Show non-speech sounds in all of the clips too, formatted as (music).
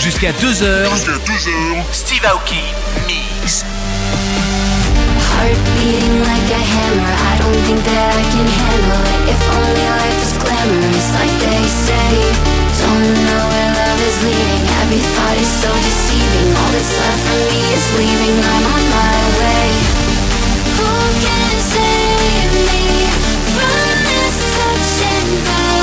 Jusqu'à 2h. Steve Aoki Mix. Heart beating like a hammer. I don't think that I can handle it. If only life is glamorous, like they say. Don't know where love is leading. Every thought is so deceiving. All that's left for me is leaving. I'm on my way. Who can save me from this touch and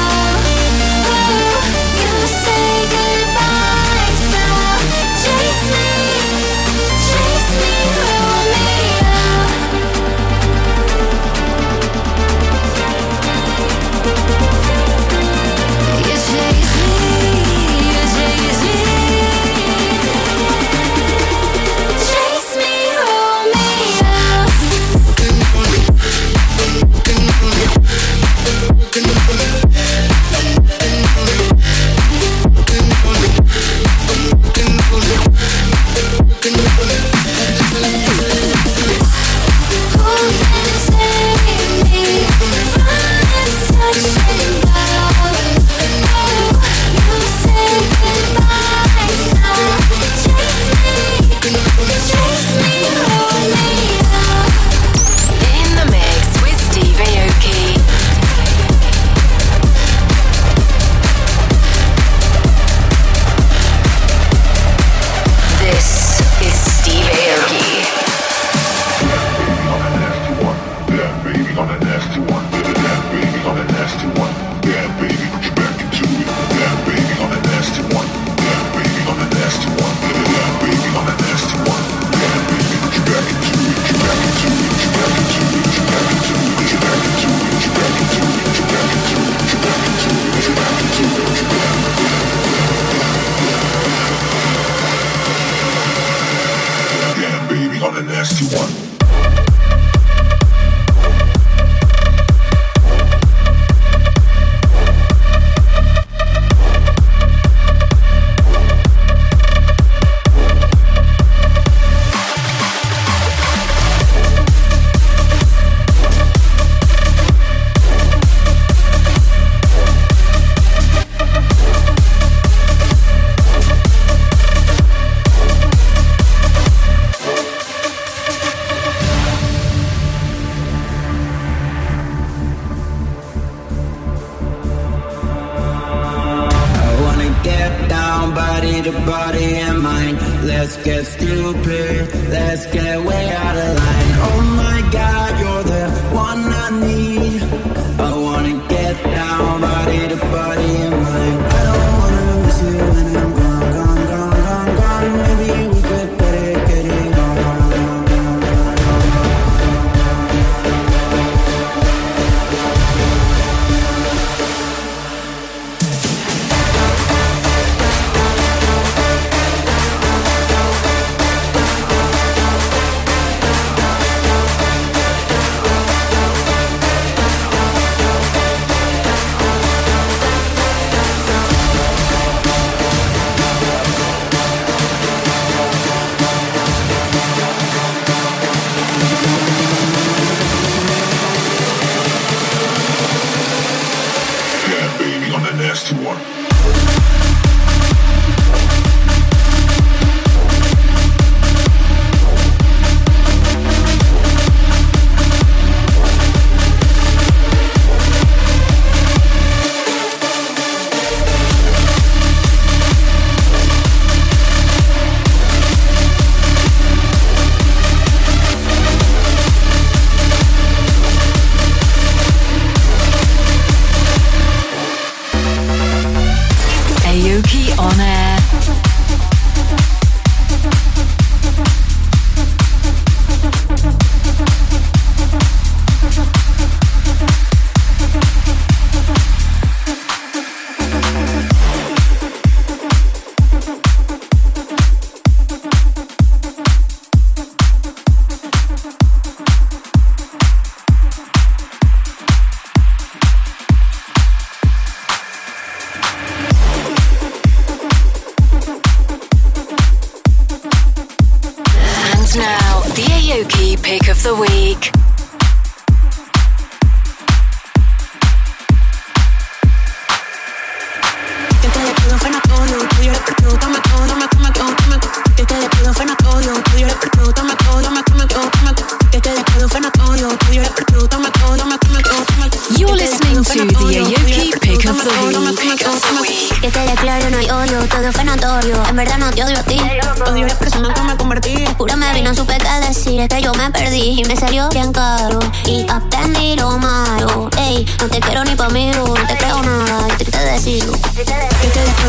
te después.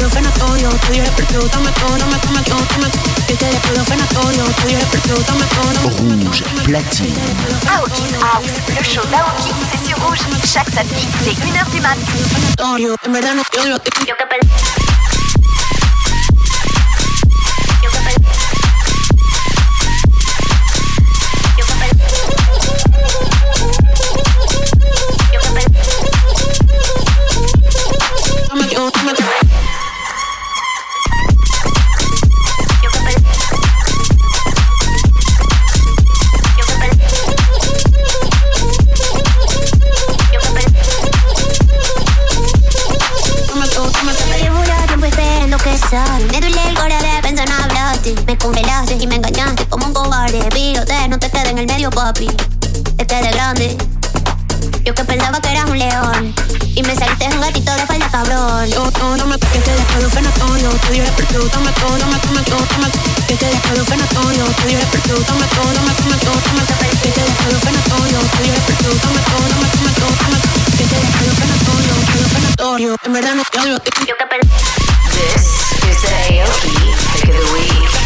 Tú y eres todo, te después. Tú y eres todo, Rouge platine. Aoki's House, le show d'Aoki, c'est sur Rouge, chaque samedi, dès 1h du mat. notorio. En verdad no te odio a ti. Yo que perdí. en el medio, papi. Este de grande. Yo que pensaba que eras un león. Y me saliste un gatito de falda, cabrón. Toma toma. Toma toma. En verdad no te. Yo que. This is the Pick of the Week.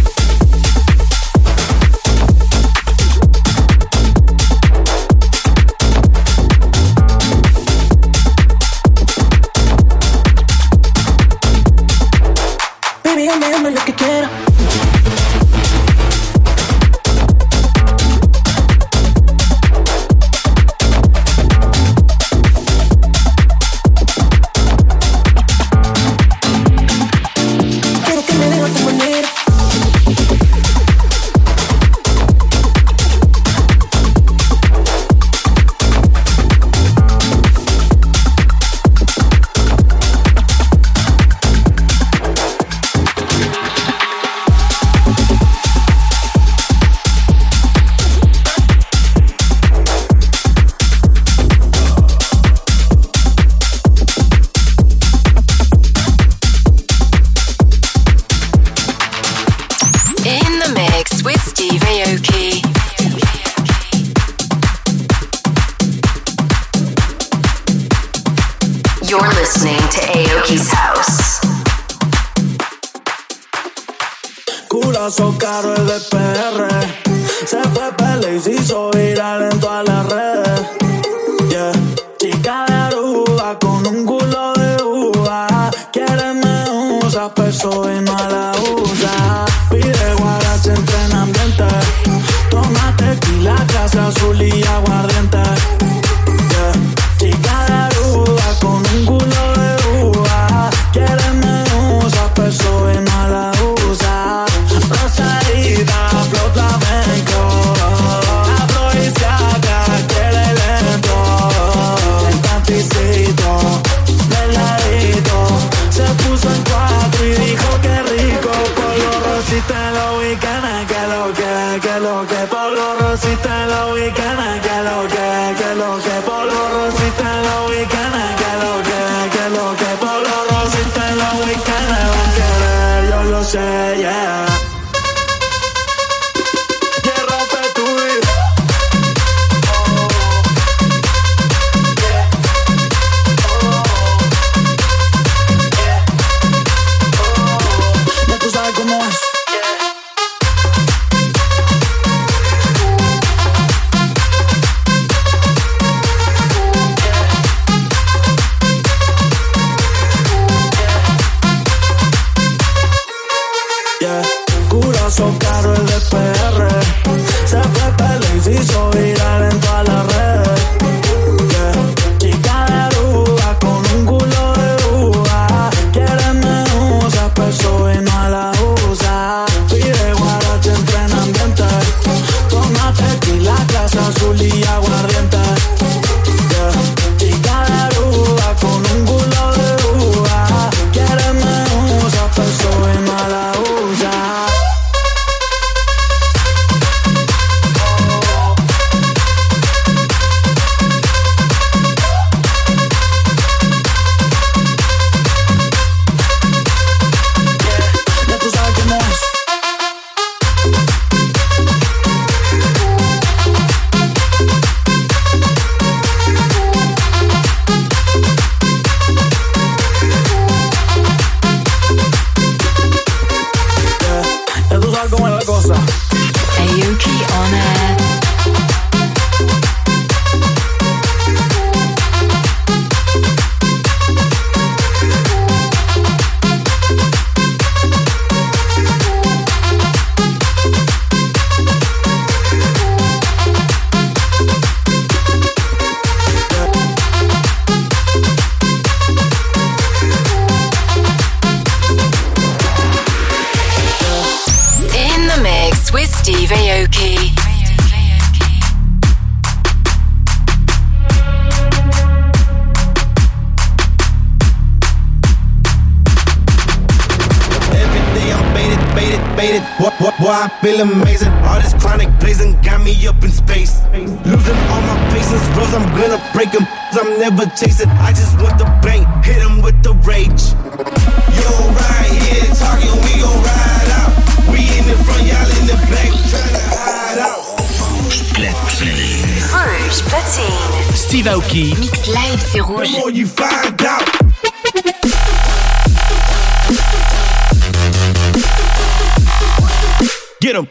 Culazo caro el de PR. Se fue pele y se hizo viral en todas las redes. so before you find out. Get him.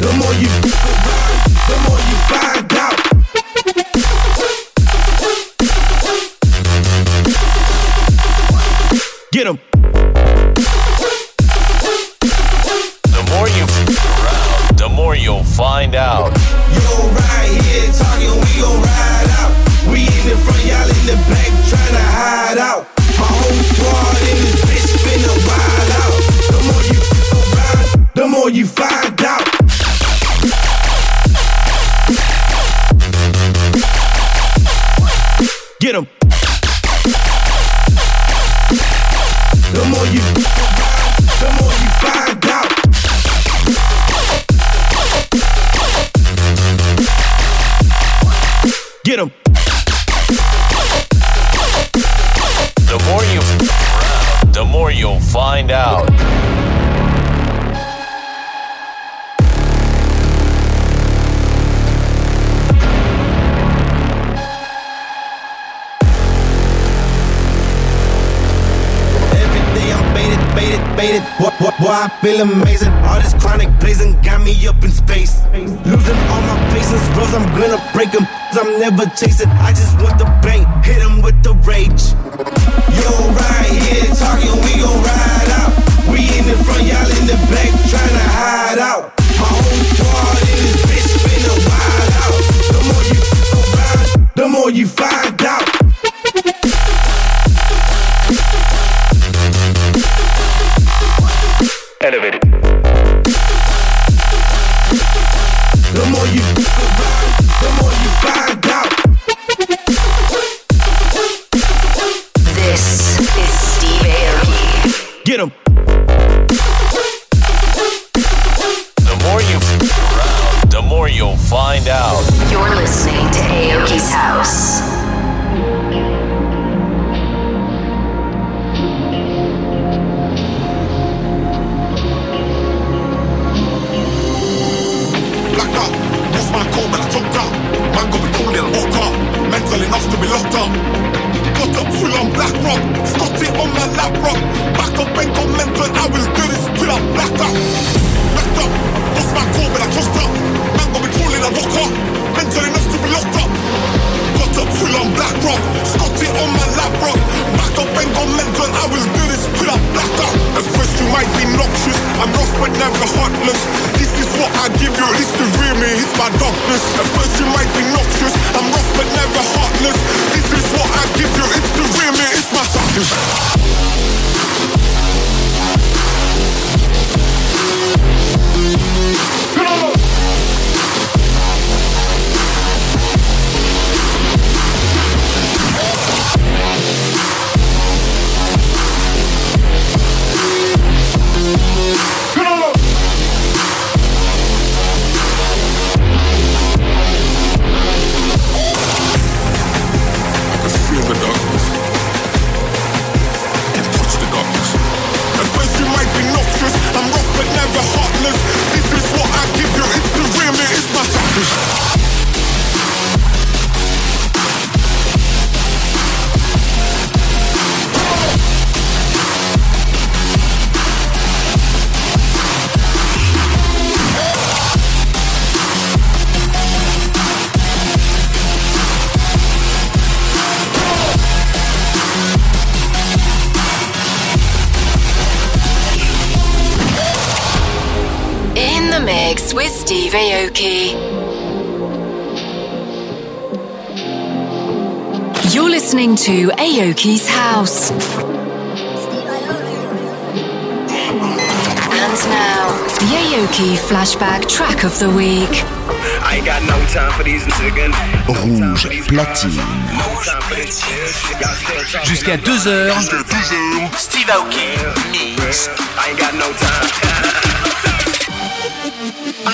The more you around, the more you find out. Get him. I feel amazing. All this chronic blazing got me up in space. Losing all my patience, bros, I'm gonna break them. Cause I'm never chasing, I just want the bank, hit them with the rage. Yo, right here, talking, we gon' ride out. We in the front, y'all in the back, tryna hide out. Aoki's House. And now, the Aoki Flashback Track of the Week. I ain't got no time for these niggas. Rouge platine. Jusqu'à 2h. Steve Aoki Mix. I ain't got no time. (laughs)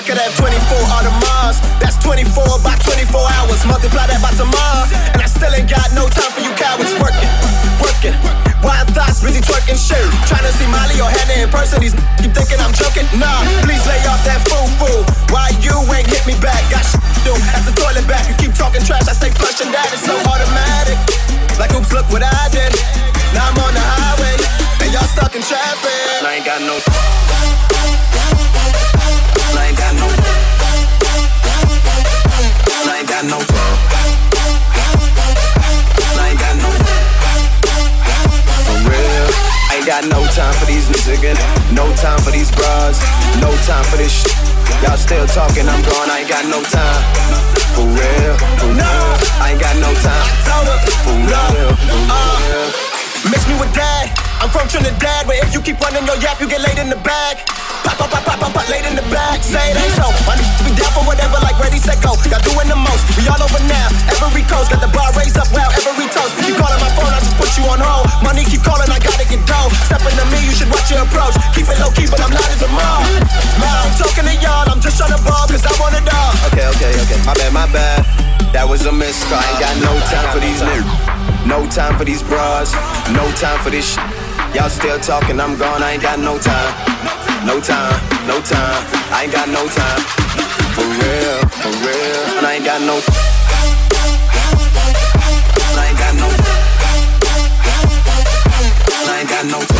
Could have 24 Audemars. That's 24 by 24 hours. Multiply that by tomorrow. And I still ain't got no time for you cowards working. Working. Wild thoughts, busy twerking shit. Trying to see Molly or Hannah in person. These keep thinking I'm joking. Nah, please lay off that fool fool. Why you ain't hit me back? Got shit to do. At the toilet back. You keep talking trash. I stay flushing that. It's so automatic. Like, oops, look what I did. Now I'm on the highway. And y'all stuck in traffic. I ain't got no. Y'all still talking, I'm gone. I ain't got no time. For real. For real. Trinidad, but if you keep running your yap, you get laid in the bag. Pop, pop, pop, pop, pop, pop, laid in the bag. Say it ain't so. Need to be down for whatever, like ready, set, go. Y'all doing the most. We all over now. Every coast got the bar raised up, wow, every toast. You calling my phone, I just put you on hold. Money keep calling, I gotta get dough. Stepping to me, you should watch your approach. Keep it low key, but I'm not as a mom. Now I'm talking to y'all, I'm just trying to ball, cause I want it all. Okay, okay, okay. My bad, my bad. That was a miss, I ain't got no time for these niggas. No time for these bras, no time for this shit. Y'all still talking, I'm gone, I ain't got no time. No time, no time, I ain't got no time. For real, for real, and I ain't got no. I ain't got no. I ain't got no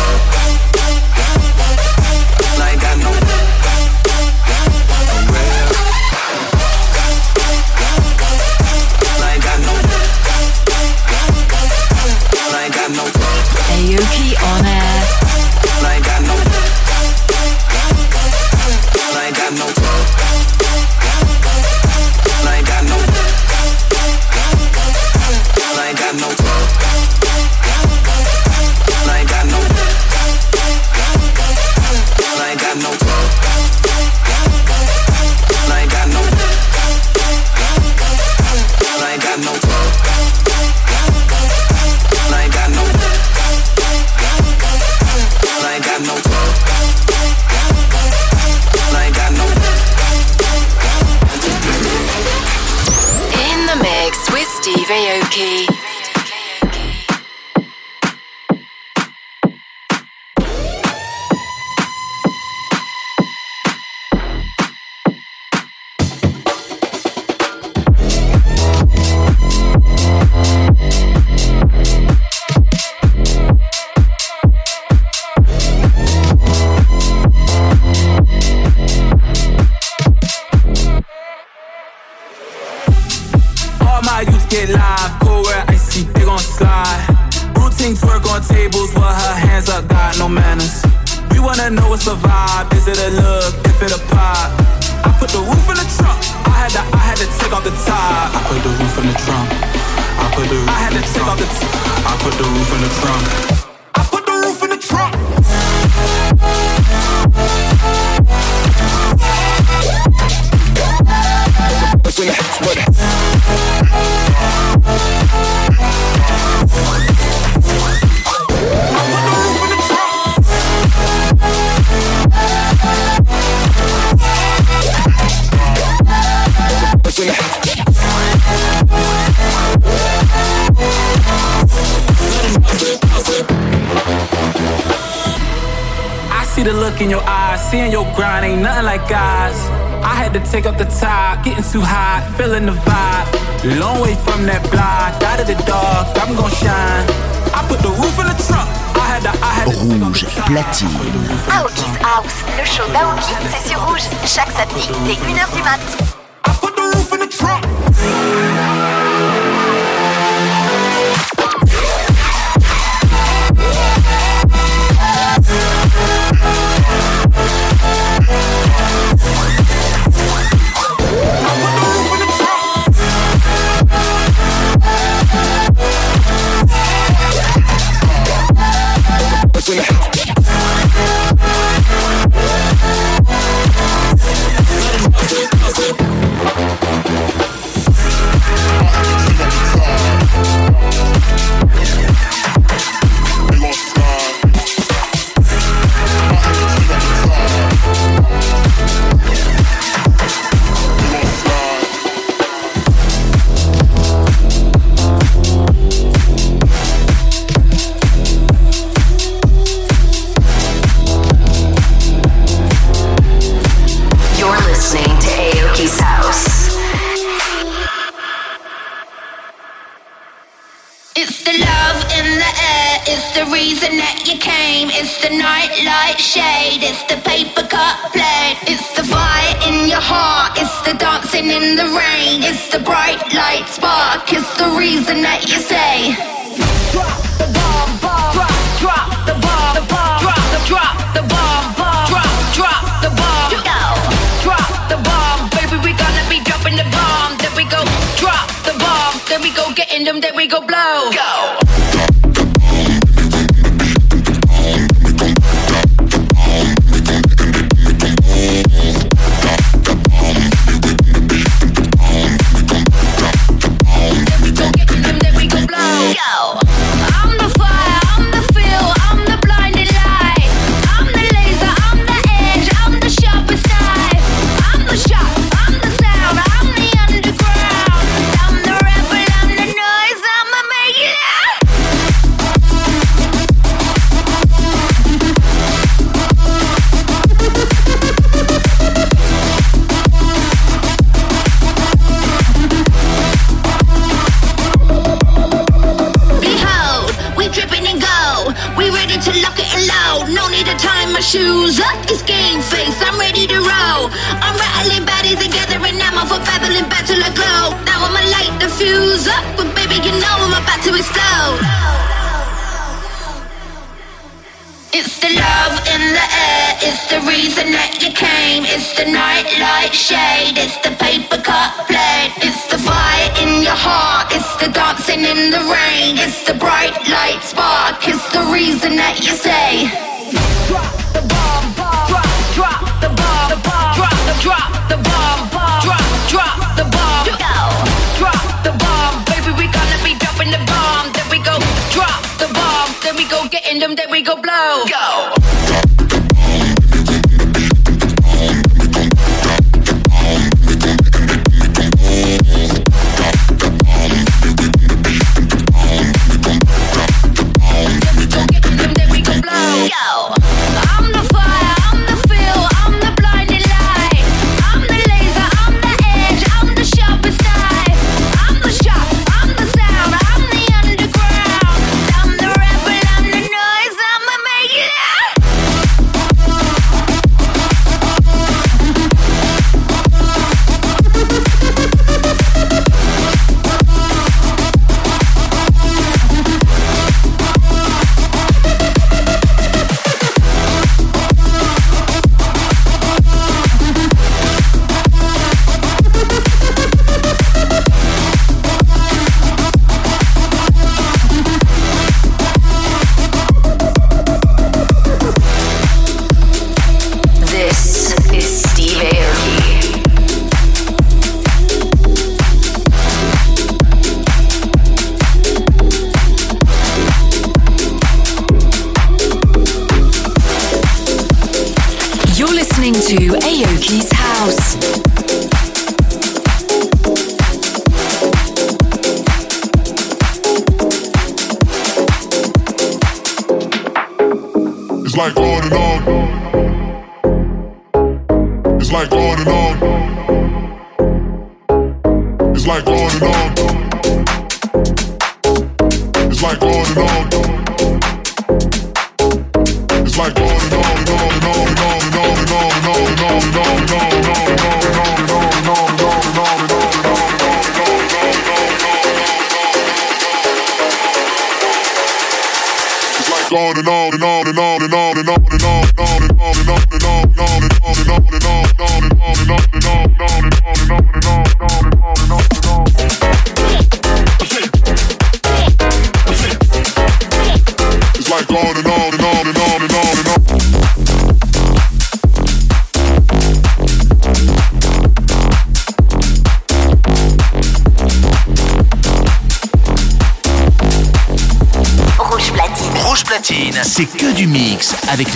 It's the nightlight shade, it's the paper cut blade, it's the fire in your heart, it's the dancing in the rain, it's the bright light spark, it's the reason that you say. Drop the bomb. Drop, drop the bomb, the bomb. Drop drop the bomb. Drop, drop the bomb. Go. Drop the bomb, baby, we gonna be dropping the bomb. Then we go drop the bomb, then we go getting them, then we go blow. Go.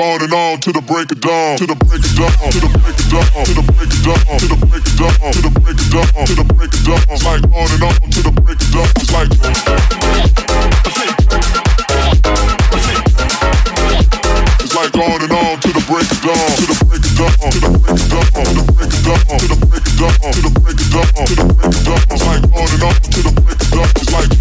on and on to the break of dawn, to the break of dawn, to the break of dawn, to the break of dawn, to the break of dawn, to the break of dawn, to the break of dawn. It's like on and on to the break of dawn. It's like It's like on and on to the break of dawn, to the break of dawn, to the break of dawn, to the break of dawn, to the break of dawn, to the break of dawn, to the break of dawn. It's like on and on to the break of dawn. It's like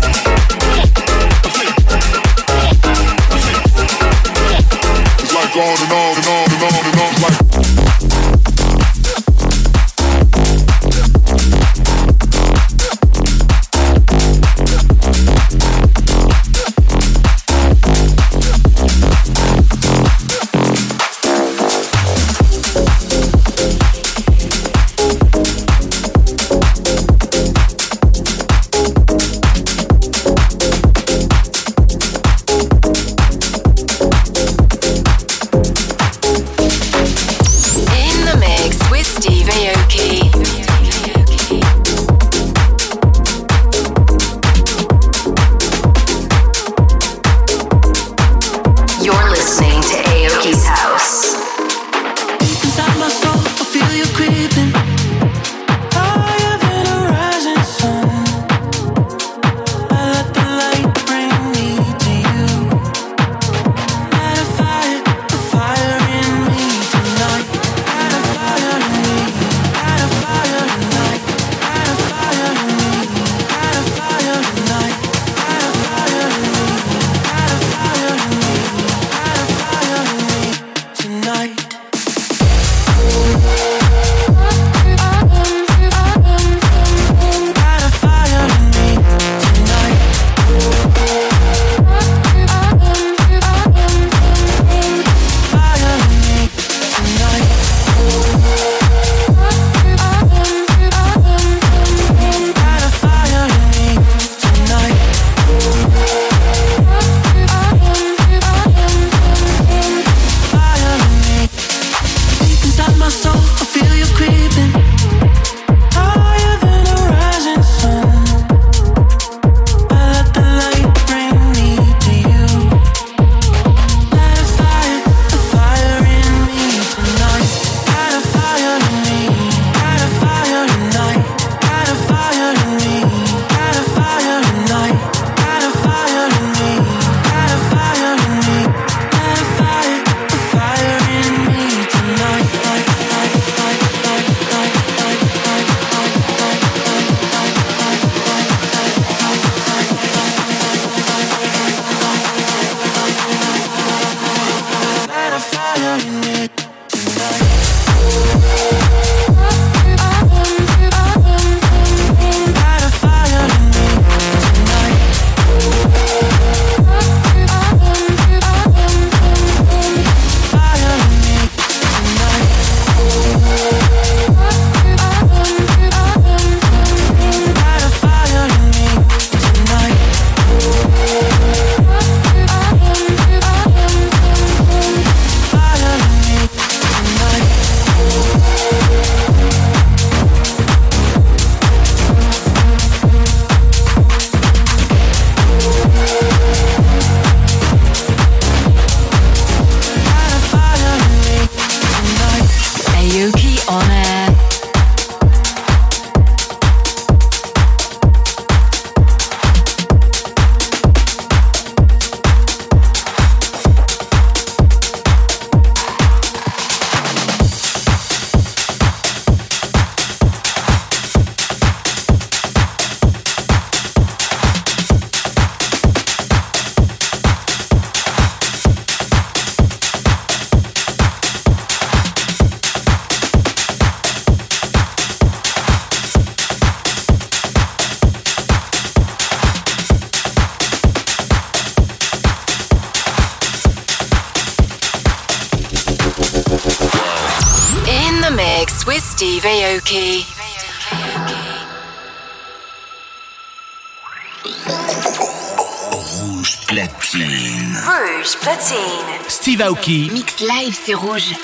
Aoki. Mix live, c'est rouge.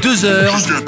2h.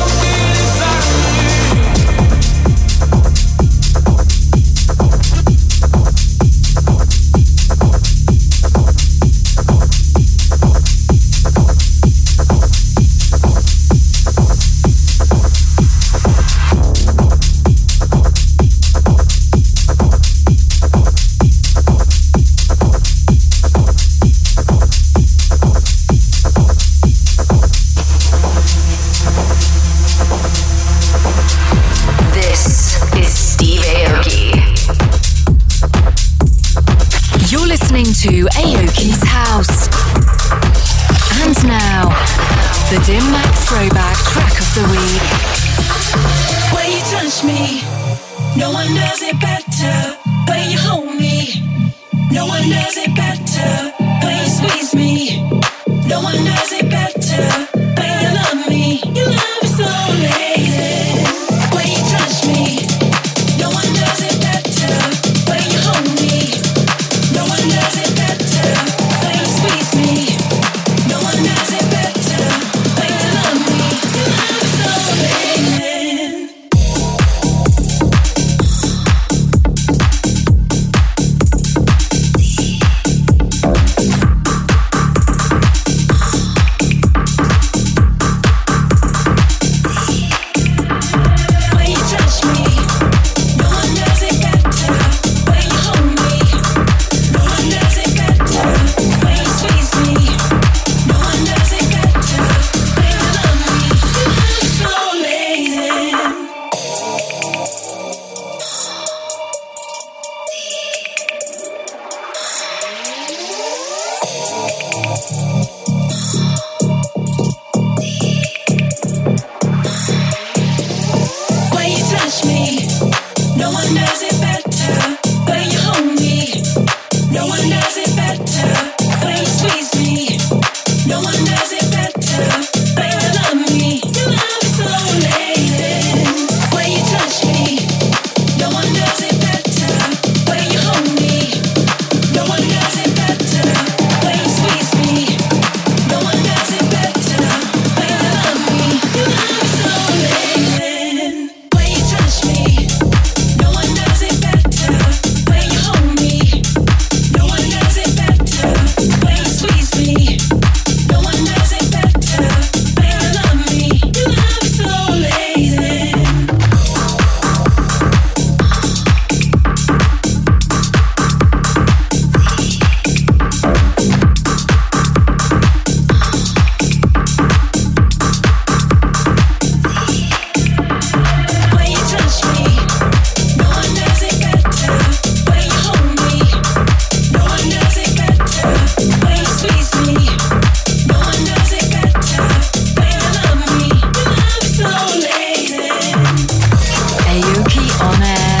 on air.